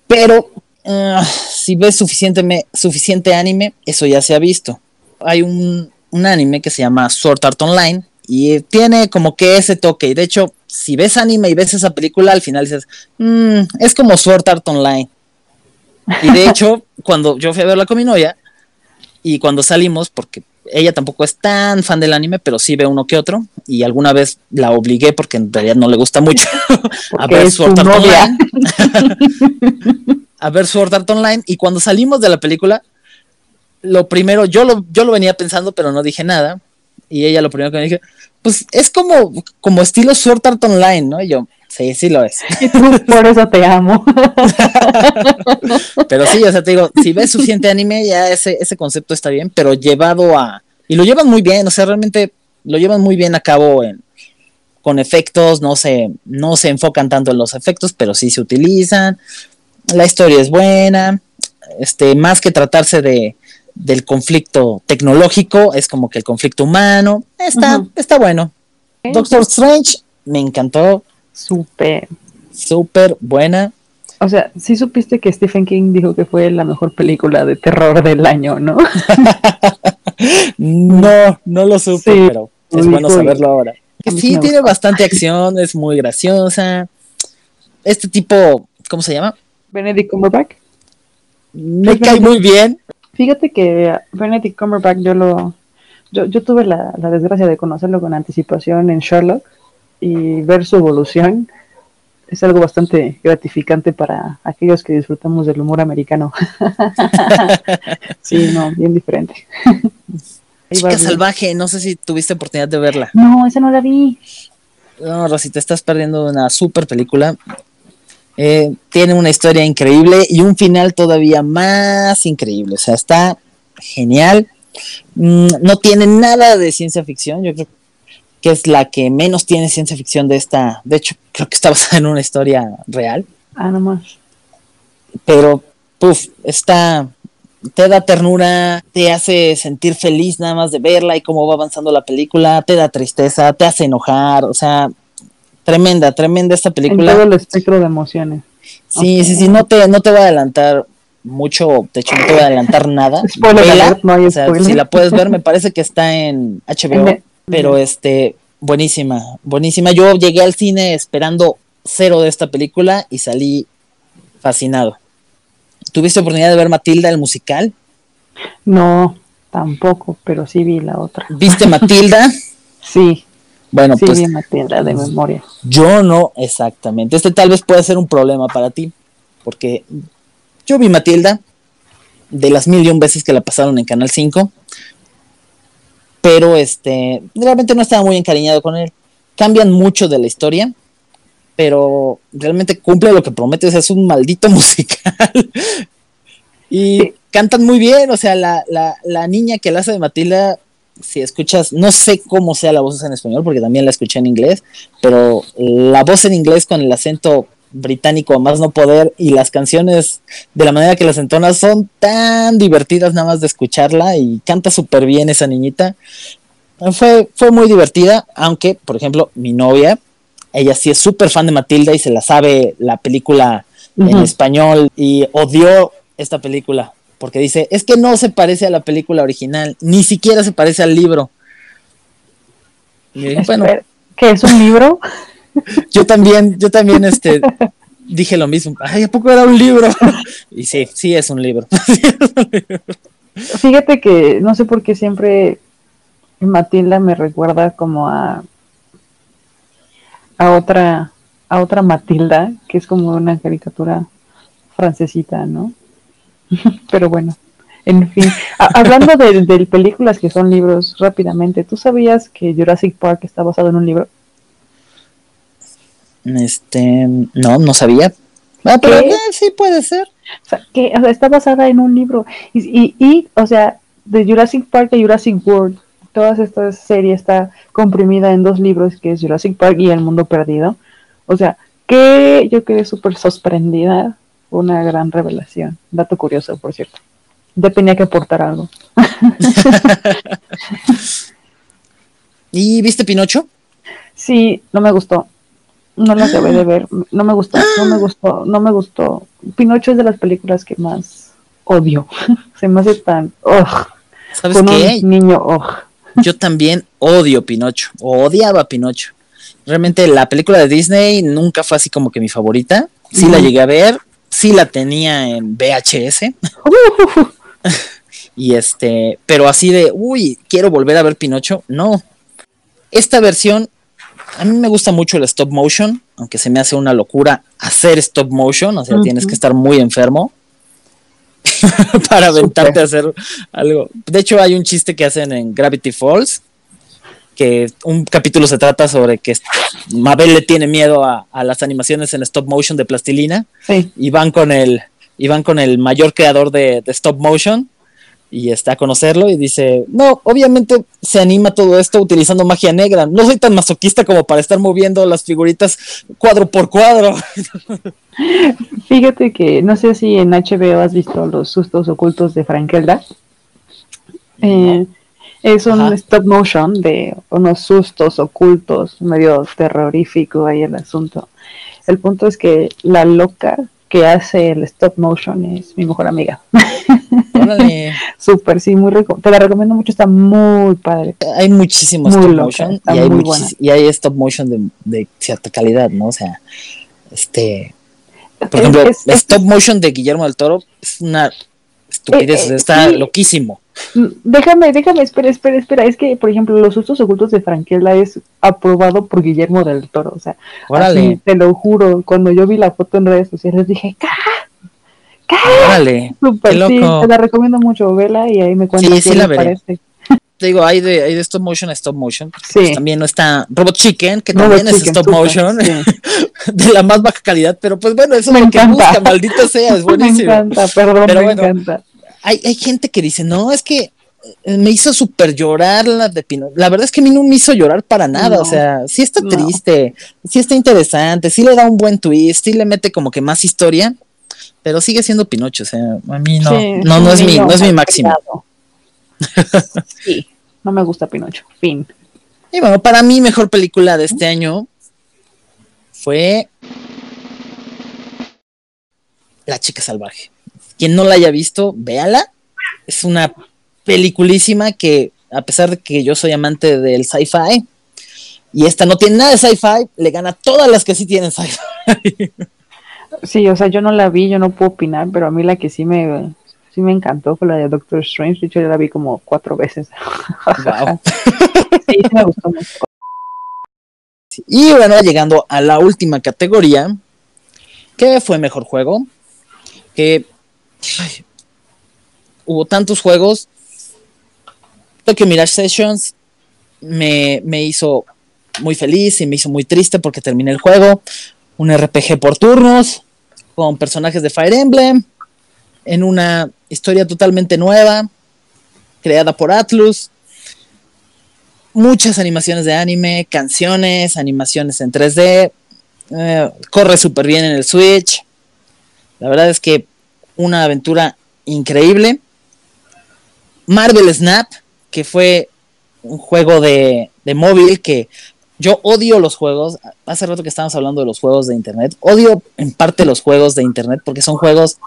Pero ah, si ves suficiente, suficiente anime, eso ya se ha visto hay un, anime que se llama Sword Art Online y tiene como que ese toque. Y de hecho, si ves anime y ves esa película, al final dices, mm, es como Sword Art Online. Y de hecho, cuando yo fui a verla con mi novia y cuando salimos, porque ella tampoco es tan fan del anime, pero sí ve uno que otro. Y alguna vez la obligué, porque en realidad no le gusta mucho, a ver Sword Art Online. a ver Sword Art Online. Y cuando salimos de la película, lo primero, yo lo, yo lo venía pensando, pero no dije nada. Y ella lo primero que me dije, pues es como, como estilo Sword Art Online, ¿no? Y yo, sí, sí lo es. por eso te amo. pero sí, o sea, te digo, si ves suficiente anime, ya ese, ese concepto está bien, pero llevado a. Y lo llevan muy bien, o sea, realmente lo llevan muy bien a cabo en, con efectos, no se, no se enfocan tanto en los efectos, pero sí se utilizan. La historia es buena. Este, más que tratarse de, del conflicto tecnológico, es como que el conflicto humano. Está, está bueno. Doctor Strange me encantó. Súper. Súper buena. O sea, sí supiste que Stephen King dijo que fue la mejor película de terror del año, ¿no? no, no lo supe, pero es bueno saberlo ahora. sí, tiene bastante acción, es muy graciosa. Este tipo, ¿cómo se llama? Benedict Cumberbatch. Me cae muy bien. Fíjate que Benedict Cumberbatch yo lo yo, yo tuve la, desgracia de conocerlo con anticipación en Sherlock y ver su evolución es algo bastante gratificante para aquellos que disfrutamos del humor americano. sí, no, bien diferente. Chica Salvaje, no sé si tuviste oportunidad de verla. No, esa no la vi. No, Rosy, te estás perdiendo una super película. Eh, tiene una historia increíble y un final todavía más increíble. O sea, está genial. Mm, no tiene nada de ciencia ficción. Yo creo que es la que menos tiene ciencia ficción de esta. De hecho, creo que está basada en una historia real. Ah, nomás. Pero, puff, está. Te da ternura, te hace sentir feliz nada más de verla y cómo va avanzando la película, te da tristeza, te hace enojar, o sea, Tremenda, tremenda esta película. En todo el espectro de emociones. Sí, sí, sí, no te, no te voy a adelantar mucho, de hecho no te voy a adelantar nada. si la puedes ver, me parece que está en HBO, pero este, buenísima, buenísima. Yo llegué al cine esperando cero de esta película y salí fascinado. ¿Tuviste oportunidad de ver Matilda, el musical? No, tampoco, pero sí vi la otra. ¿Viste Matilda? sí. Bueno, sí, pues. de memoria. Yo no, exactamente. Este tal vez puede ser un problema para ti, porque yo vi Matilda de las mil y un veces que la pasaron en Canal 5, pero este, realmente no estaba muy encariñado con él. Cambian mucho de la historia, pero realmente cumple lo que promete, o sea, es un maldito musical. y cantan muy bien, o sea, la, la, la niña que la hace de Matilda si escuchas, no sé cómo sea la voz en español, porque también la escuché en inglés, pero la voz en inglés con el acento británico a más no poder y las canciones de la manera que las entonas son tan divertidas nada más de escucharla y canta súper bien esa niñita. Fue, fue muy divertida, aunque, por ejemplo, mi novia, ella sí es súper fan de Matilda y se la sabe la película en español y odió esta película porque dice, es que no se parece a la película original, ni siquiera se parece al libro. Y bueno, ¿qué es un libro? Yo también, yo también este dije lo mismo. Ay, ¿a poco era un libro? Y sí, sí es un libro. Fíjate que no sé por qué siempre Matilda me recuerda como a a otra a otra Matilda, que es como una caricatura francesita, ¿no? Pero bueno, en fin. hablando de, de, películas que son libros, rápidamente, ¿tú sabías que Jurassic Park está basado en un libro? Este, no, no sabía. Ah, pero sí puede ser. O sea, que está basada en un libro. Y, y, y, o sea, de Jurassic Park a Jurassic World, toda esta serie está comprimida en dos libros, que es Jurassic Park y El Mundo Perdido. O sea, que yo quedé súper sorprendida. Una gran revelación. Dato curioso, por cierto. Yo tenía que aportar algo. ¿Y viste Pinocho? Sí, no me gustó. No la acabé de ver. No me gustó, no me gustó, no me gustó. Pinocho es de las películas que más odio. Se me hace tan. ¿Sabes qué? niño. Yo también odio Pinocho. odiaba Pinocho. Realmente la película de Disney nunca fue así como que mi favorita. Sí la llegué a ver. Sí la tenía en VHS. y este, pero así de, uy, quiero volver a ver Pinocho. No. Esta versión a mí me gusta mucho el stop motion, aunque se me hace una locura hacer stop motion, o sea, tienes que estar muy enfermo para aventarte a hacer algo. De hecho, hay un chiste que hacen en Gravity Falls, que un capítulo se trata sobre que Mabel le tiene miedo a, las animaciones en stop motion de plastilina y van con el y van con el mayor creador de stop motion y está a conocerlo y dice, no, obviamente se anima todo esto utilizando magia negra. No soy tan masoquista como para estar moviendo las figuritas cuadro por cuadro. Fíjate que no sé si en HBO has visto los sustos ocultos de Frankelda. Eh, es un stop motion de unos sustos ocultos, medio terrorífico ahí el asunto. El punto es que la loca que hace el stop motion es mi mejor amiga. Súper, sí, muy rico. Te la recomiendo mucho, está muy padre. Hay muchísimos stop motion y hay, y hay, stop motion de, cierta calidad, ¿no? O sea, este. Por ejemplo, stop motion de Guillermo del Toro es una estupidez, eh, eh, está loquísimo. Déjame, déjame, espera, espera, espera. Es que, por ejemplo, Los sustos ocultos de Franquela es aprobado por Guillermo del Toro. O sea, así, te lo juro. Cuando yo vi la foto en redes sociales dije, ¡Cá! ¡Cá! Órale. Super, sí, te la recomiendo mucho, vela y ahí me cuentas sí, sí la parece. Te digo, hay de, hay de stop motion a stop motion. Sí. Pues también no está Robot Chicken, que también es stop motion, de la más baja calidad, pero pues bueno, eso es lo que busca, maldito sea, es buenísimo. Me encanta, perdón, me encanta hay, hay gente que dice, no, es que eh, me hizo súper llorar la de Pinocho. La verdad es que a mí no me hizo llorar para nada. o sea, sí está triste, sí está interesante, sí le da un buen twist, sí le mete como que más historia, pero sigue siendo Pinocho. O sea, a mí no, no, no es mi, no es mi máximo. sí, no me gusta Pinocho. Fin. Y bueno, para mí, mejor película de este año fue La chica salvaje. Quien no la haya visto, véala. Es una peliculísima que, a pesar de que yo soy amante del sci-fi, y esta no tiene nada de sci-fi, le gana todas las que sí tienen sci-fi. Sí, o sea, yo no la vi, yo no puedo opinar, pero a mí la que sí me, sí me encantó fue la de Doctor Strange. De hecho, yo la vi como cuatro veces. Wow. sí, me gustó mucho. Y bueno, llegando a la última categoría, que fue mejor juego, que hubo tantos juegos. Tokyo Mirage Sessions me, me hizo muy feliz y me hizo muy triste porque terminé el juego. Un RPG por turnos, con personajes de Fire Emblem, en una historia totalmente nueva, creada por Atlus. muchas animaciones de anime, canciones, animaciones en 3D, eh, corre súper bien en el Switch. La verdad es que una aventura increíble. Marvel Snap, que fue un juego de, de móvil que yo odio los juegos. Hace rato que estábamos hablando de los juegos de internet. Odio en parte los juegos de internet porque son juegos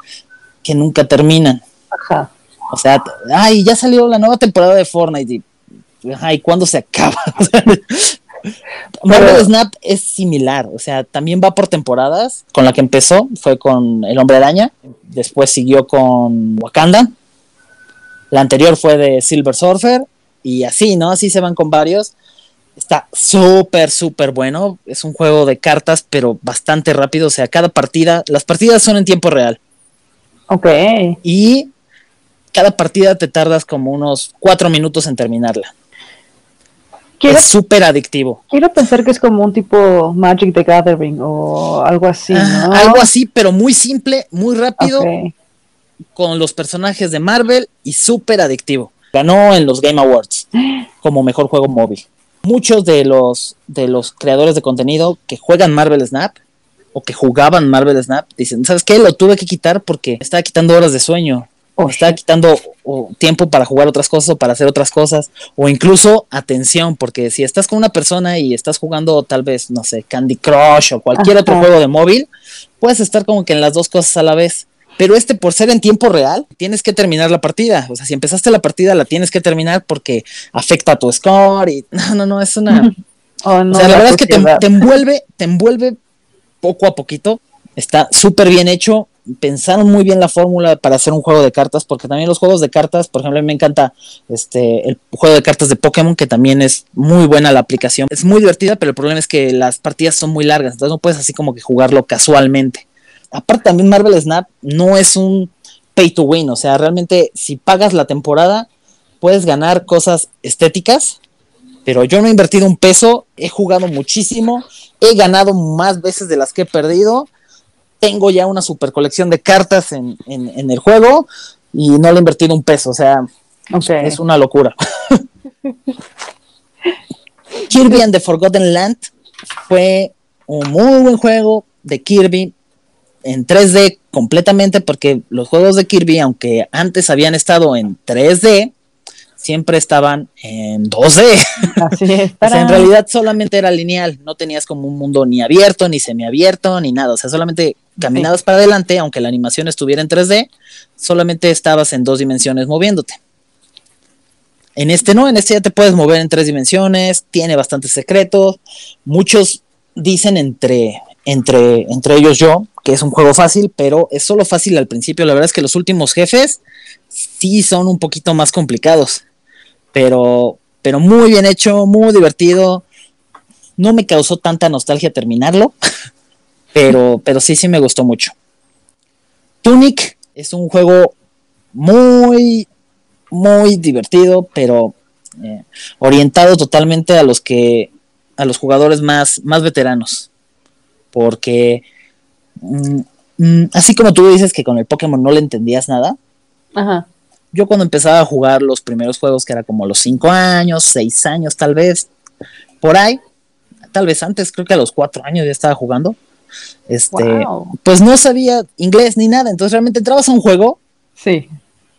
que nunca terminan. Ajá. O sea, ay, ya salió la nueva temporada de Fortnite. Y, ay, ¿cuándo se acaba? Marvel Snap es similar, o sea, también va por temporadas. Con la que empezó fue con El Hombre Araña, después siguió con Wakanda. La anterior fue de Silver Surfer y así, ¿no? Así se van con varios. Está súper, súper bueno. Es un juego de cartas, pero bastante rápido. O sea, cada partida, las partidas son en tiempo real. Ok. Y cada partida te tardas como unos cuatro minutos en terminarla. Es súper adictivo. Quiero pensar que es como un tipo Magic the Gathering o algo así. ¿no? algo así, pero muy simple, muy rápido, con los personajes de Marvel y súper adictivo. Ganó en los Game Awards como mejor juego móvil. Muchos de los, de los creadores de contenido que juegan Marvel Snap o que jugaban Marvel Snap dicen, ¿sabes qué? Lo tuve que quitar porque estaba quitando horas de sueño o estaba quitando tiempo para jugar otras cosas o para hacer otras cosas, o incluso atención, porque si estás con una persona y estás jugando tal vez, no sé, Candy Crush o cualquier otro juego de móvil, puedes estar como que en las dos cosas a la vez. Pero este, por ser en tiempo real, tienes que terminar la partida. O sea, si empezaste la partida, la tienes que terminar porque afecta a tu score y no, no, no, es una... Oh, o sea, la, verdad es que te, te, envuelve, te envuelve poco a poquito. Está súper bien hecho pensaron muy bien la fórmula para hacer un juego de cartas, porque también los juegos de cartas, por ejemplo, a mí me encanta este el juego de cartas de Pokémon, que también es muy buena la aplicación. Es muy divertida, pero el problema es que las partidas son muy largas, entonces no puedes así como que jugarlo casualmente. Aparte también Marvel Snap no es un pay to win, o sea, realmente si pagas la temporada puedes ganar cosas estéticas, pero yo no he invertido un peso, he jugado muchísimo, he ganado más veces de las que he perdido tengo ya una super colección de cartas en, el juego y no le he invertido un peso, o sea, es una locura. Kirby and the Forgotten Land fue un muy buen juego de Kirby en 3D completamente porque los juegos de Kirby, aunque antes habían estado en 3D, siempre estaban en 2D. Así es. o sea, en realidad solamente era lineal, no tenías como un mundo ni abierto, ni semiabierto, ni nada. O sea, solamente caminabas para adelante, aunque la animación estuviera en 3D, solamente estabas en dos dimensiones moviéndote. En este no, en este ya te puedes mover en tres dimensiones, tiene bastantes secretos. Muchos dicen entre, entre, entre ellos yo que es un juego fácil, pero es solo fácil al principio. La verdad es que los últimos jefes sí son un poquito más complicados pero, pero muy bien hecho, muy divertido. No me causó tanta nostalgia terminarlo, pero, pero sí, sí me gustó mucho. Tunic es un juego muy, muy divertido, pero eh, orientado totalmente a los que, a los jugadores más, más veteranos. Porque mm, mm, así como tú dices que con el Pokémon no le entendías nada, Ajá yo cuando empezaba a jugar los primeros juegos, que era como los 5 años, 6 años tal vez, por ahí, tal vez antes, creo que a los 4 años ya estaba jugando, este, pues no sabía inglés ni nada, entonces realmente entrabas a un juego. Sí.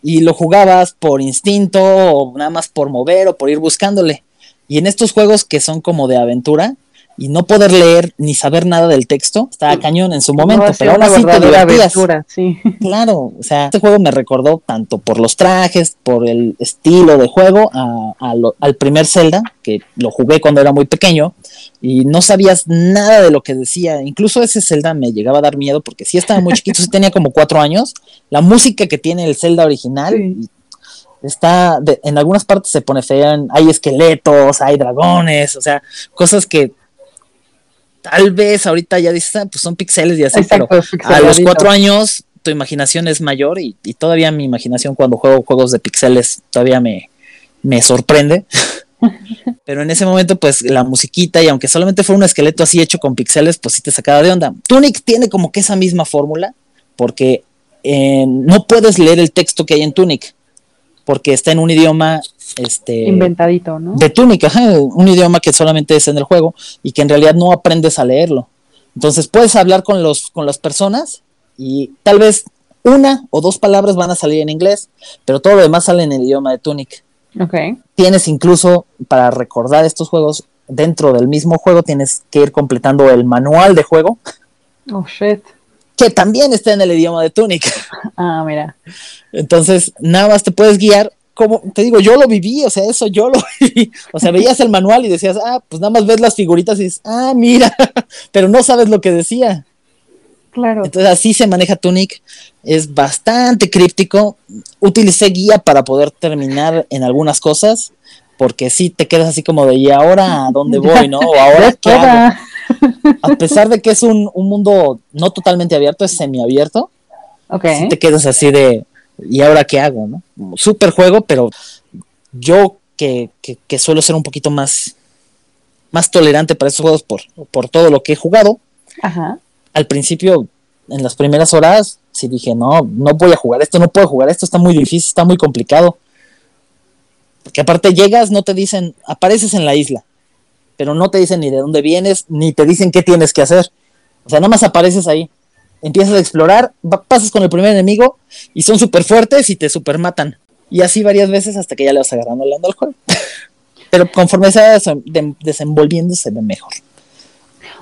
Y lo jugabas por instinto o nada más por mover o por ir buscándole. Y en estos juegos que son como de aventura, y no poder leer ni saber nada del texto, estaba cañón en su momento, pero aún así te divertías. Sí. Claro, o sea, este juego me recordó tanto por los trajes, por el estilo de juego, al primer Zelda, que lo jugué cuando era muy pequeño, y no sabías nada de lo que decía. Incluso ese Zelda me llegaba a dar miedo porque sí estaba muy chiquito, sí tenía como cuatro años. La música que tiene el Zelda original está en algunas partes se pone fea, hay esqueletos, hay dragones, o sea, cosas que tal vez ahorita ya dices, ah, pues son pixeles y así, pero a los cuatro años tu imaginación es mayor y, todavía mi imaginación cuando juego juegos de pixeles todavía me, me sorprende. pero en ese momento, pues la musiquita, y aunque solamente fue un esqueleto así hecho con pixeles, pues sí te sacaba de onda. Tunic tiene como que esa misma fórmula, porque eh, no puedes leer el texto que hay en Tunic, porque está en un idioma este inventadito, ¿no? De túnica, un idioma que solamente es en el juego y que en realidad no aprendes a leerlo. Entonces puedes hablar con los con las personas y tal vez una o dos palabras van a salir en inglés, pero todo lo demás sale en el idioma de Tunic. Okay. Tienes incluso para recordar estos juegos dentro del mismo juego tienes que ir completando el manual de juego. Oh shit. Que también está en el idioma de Tunic. Ah, mira. Entonces, nada más te puedes guiar como te digo, yo lo viví, o sea, eso yo lo viví. O sea, veías el manual y decías, ah, pues nada más ves las figuritas y dices, ah, mira, pero no sabes lo que decía. Claro. Entonces así se maneja Tunic. Es bastante críptico. Utilicé guía para poder terminar en algunas cosas, porque sí te quedas así como de, ¿y ahora a dónde voy, no? O ahora qué hago. A pesar de que es un, mundo no totalmente abierto, es semiabierto. Ok. Sí te quedas así de, ¿y ahora qué hago, no? Super juego, pero yo que, que, suelo ser un poquito más, más tolerante para estos juegos por, por todo lo que he jugado. Ajá al principio, en las primeras horas, sí dije, no, no voy a jugar esto, no puedo jugar esto, está muy difícil, está muy complicado. Porque aparte llegas, no te dicen, apareces en la isla, pero no te dicen ni de dónde vienes, ni te dicen qué tienes que hacer. O sea, nada más apareces ahí. Empiezas a explorar, pasas con el primer enemigo y son súper fuertes y te súper matan. Y así varias veces hasta que ya le vas agarrando el al juego. pero conforme se va desenvolviendo se ve mejor.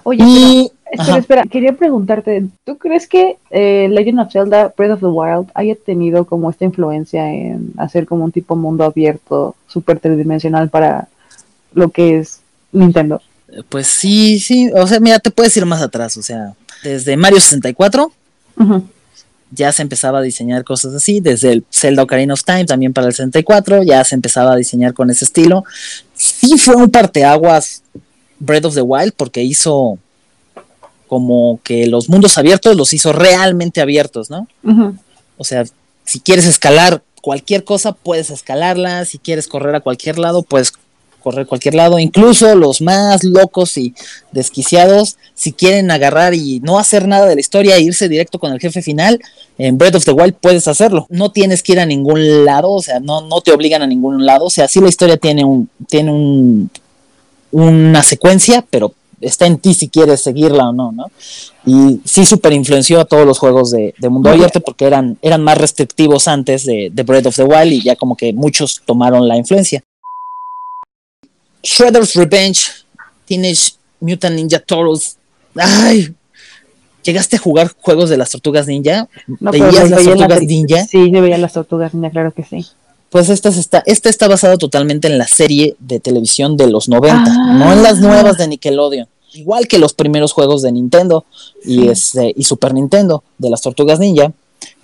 Oye, Espera, espera, quería preguntarte, ¿tú crees que eh, Legend of Zelda Breath of the Wild haya tenido como esta influencia en hacer como un tipo mundo abierto, súper tridimensional para lo que es Nintendo? Pues sí, sí, o sea, mira, te puedes ir más atrás, o sea, desde Mario 64 ya se empezaba a diseñar cosas así, desde el Zelda Ocarina of Time también para el 64 ya se empezaba a diseñar con ese estilo. Sí fue un parteaguas Breath of the Wild porque hizo como que los mundos abiertos los hizo realmente abiertos, ¿no? O sea, si quieres escalar cualquier cosa, puedes escalarla, si quieres correr a cualquier lado, puedes correr cualquier lado, incluso los más locos y desquiciados, si quieren agarrar y no hacer nada de la historia e irse directo con el jefe final, en Breath of the Wild puedes hacerlo. No tienes que ir a ningún lado, o sea, no, no te obligan a ningún lado, o sea, sí la historia tiene un, tiene un, una secuencia, pero está en ti si quieres seguirla o no, ¿no? Y sí super influenció a todos los juegos de, mundo abierto porque eran, eran más restrictivos antes de, de, Breath of the Wild y ya como que muchos tomaron la influencia. Shredder's Revenge, Teenage Mutant Ninja Turtles. Ay, ¿llegaste a jugar juegos de las tortugas ninja? ¿Veías las tortugas ninja? Sí, yo veía las tortugas ninja, claro que sí. Pues esta está, esta está basada totalmente en la serie de televisión de los 90, no en las ah. nuevas de Nickelodeon. Igual que los primeros juegos de Nintendo y, este, y Super Nintendo de las Tortugas Ninja,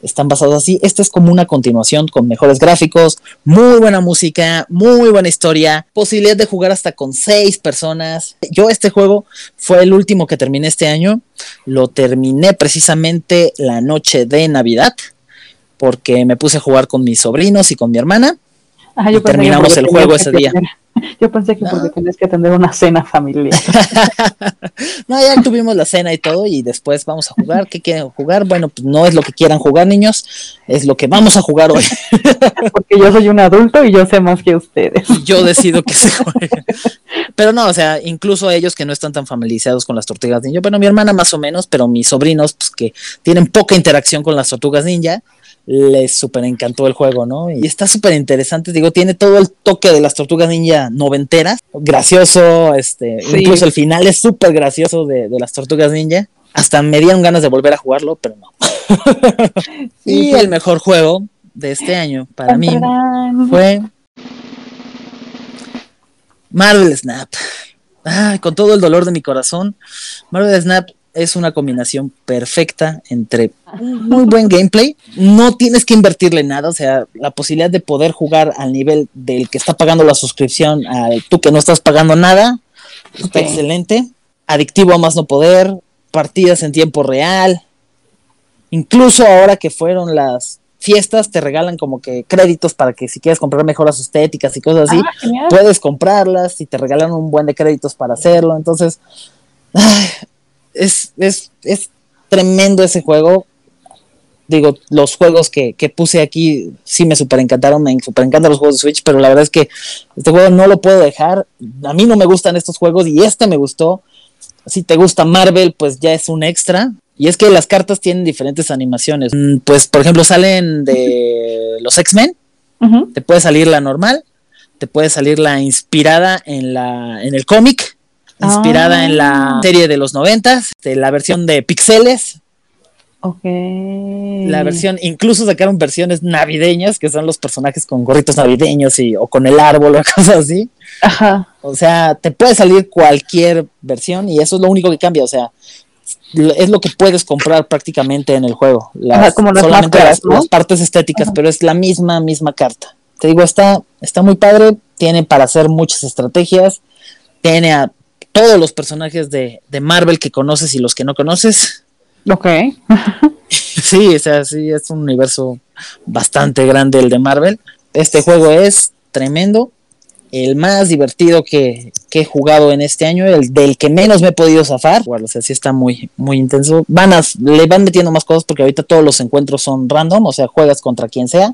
están basados así. Esta es como una continuación con mejores gráficos, muy buena música, muy buena historia, posibilidad de jugar hasta con seis personas. Yo este juego fue el último que terminé este año. Lo terminé precisamente la noche de Navidad porque me puse a jugar con mis sobrinos y con mi hermana. y terminamos el juego ese día. Yo pensé que porque tenías que tener una cena familiar. no, ya tuvimos la cena y todo y después vamos a jugar. ¿Qué quieren jugar? Bueno, pues no es lo que quieran jugar, niños, es lo que vamos a jugar hoy. porque yo soy un adulto y yo sé más que ustedes. yo decido que se juegue. Pero no, o sea, incluso ellos que no están tan familiarizados con las tortugas ninja, bueno, mi hermana más o menos, pero mis sobrinos, pues que tienen poca interacción con las tortugas ninja, les súper encantó el juego, ¿no? Y está súper interesante, digo, tiene todo el toque de las tortugas ninja noventeras, gracioso, este, incluso el final es súper gracioso de, las tortugas ninja. Hasta me dieron ganas de volver a jugarlo, pero no. y el mejor juego de este año para mí fue Marvel Snap. con todo el dolor de mi corazón, Marvel Snap es una combinación perfecta entre muy buen gameplay, no tienes que invertirle nada, o sea, la posibilidad de poder jugar al nivel del que está pagando la suscripción, al tú que no estás pagando nada, está excelente, adictivo a más no poder, partidas en tiempo real, incluso ahora que fueron las fiestas te regalan como que créditos para que si quieres comprar mejoras estéticas y cosas así, ah, puedes comprarlas y te regalan un buen de créditos para hacerlo, entonces es, es, es tremendo ese juego. digo, los juegos que, que, puse aquí sí me super encantaron, me super encantan los juegos de Switch, pero la verdad es que este juego no lo puedo dejar. A mí no me gustan estos juegos y este me gustó. Si te gusta Marvel, pues ya es un extra. Y es que las cartas tienen diferentes animaciones. Mm, pues, por ejemplo, salen de los X-Men. Te puede salir la normal, te puede salir la inspirada en, la, en el cómic, inspirada en la ah. serie de los noventas, de la versión de pixeles, la versión, incluso sacaron versiones navideñas, que son los personajes con gorritos navideños y, o con el árbol o cosas así. Ajá. O sea, te puede salir cualquier versión y eso es lo único que cambia. O sea, es lo que puedes comprar prácticamente en el juego. Las, como solamente las, partes estéticas, pero es la misma, misma carta. Te digo, está, está muy padre, tiene para hacer muchas estrategias, tiene a todos los personajes de, de Marvel que conoces y los que no conoces. Ok. sí, o sea, sí, es un universo bastante grande el de Marvel. Este juego es tremendo, el más divertido que, he jugado en este año, el del que menos me he podido zafar. Bueno, o sea, sí está muy, muy intenso. Van le van metiendo más cosas porque ahorita todos los encuentros son random, o sea, juegas contra quien sea,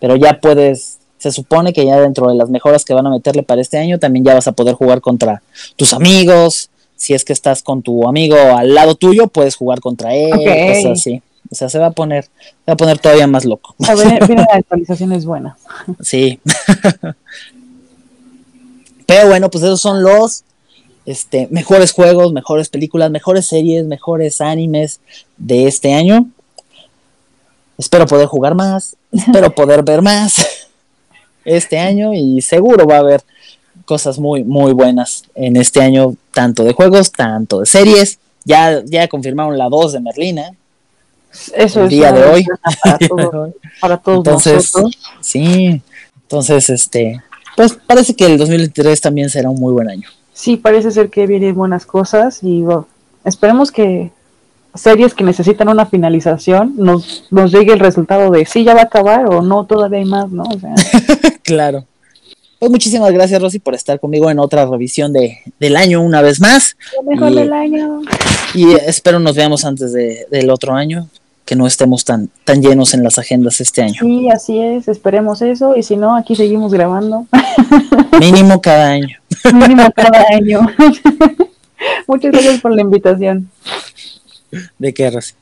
pero ya puedes, se supone que ya dentro de las mejoras que van a meterle para este año, también ya vas a poder jugar contra tus amigos, si es que estás con tu amigo al lado tuyo, puedes jugar contra él, cosas así. O sea, se va a poner, se va a poner todavía más loco. A ver, la actualización es buena. Sí. Pero bueno, pues esos son los este, mejores juegos, mejores películas, mejores series, mejores animes de este año. Espero poder jugar más, espero poder ver más este año y seguro va a haber cosas muy, muy buenas en este año, tanto de juegos, tanto de series. Ya, ya confirmaron la 2 de Merlina. Eso el es día de hoy. Para, todos entonces, Sí, entonces, este, pues parece que el 2023 también será un muy buen año. Sí, parece ser que vienen buenas cosas y esperemos que series que necesitan una finalización nos, nos llegue el resultado de si ya va a acabar o no, todavía hay más, ¿no? claro. Pues muchísimas gracias, Rosy, por estar conmigo en otra revisión de, del año una vez más. Lo mejor del año. Y espero nos veamos antes de, del otro año, que no estemos tan, tan llenos en las agendas este año. Sí, así es, esperemos eso, y si no, aquí seguimos grabando. Mínimo cada año. Mínimo cada año. Muchas gracias por la invitación. ¿De Rosy?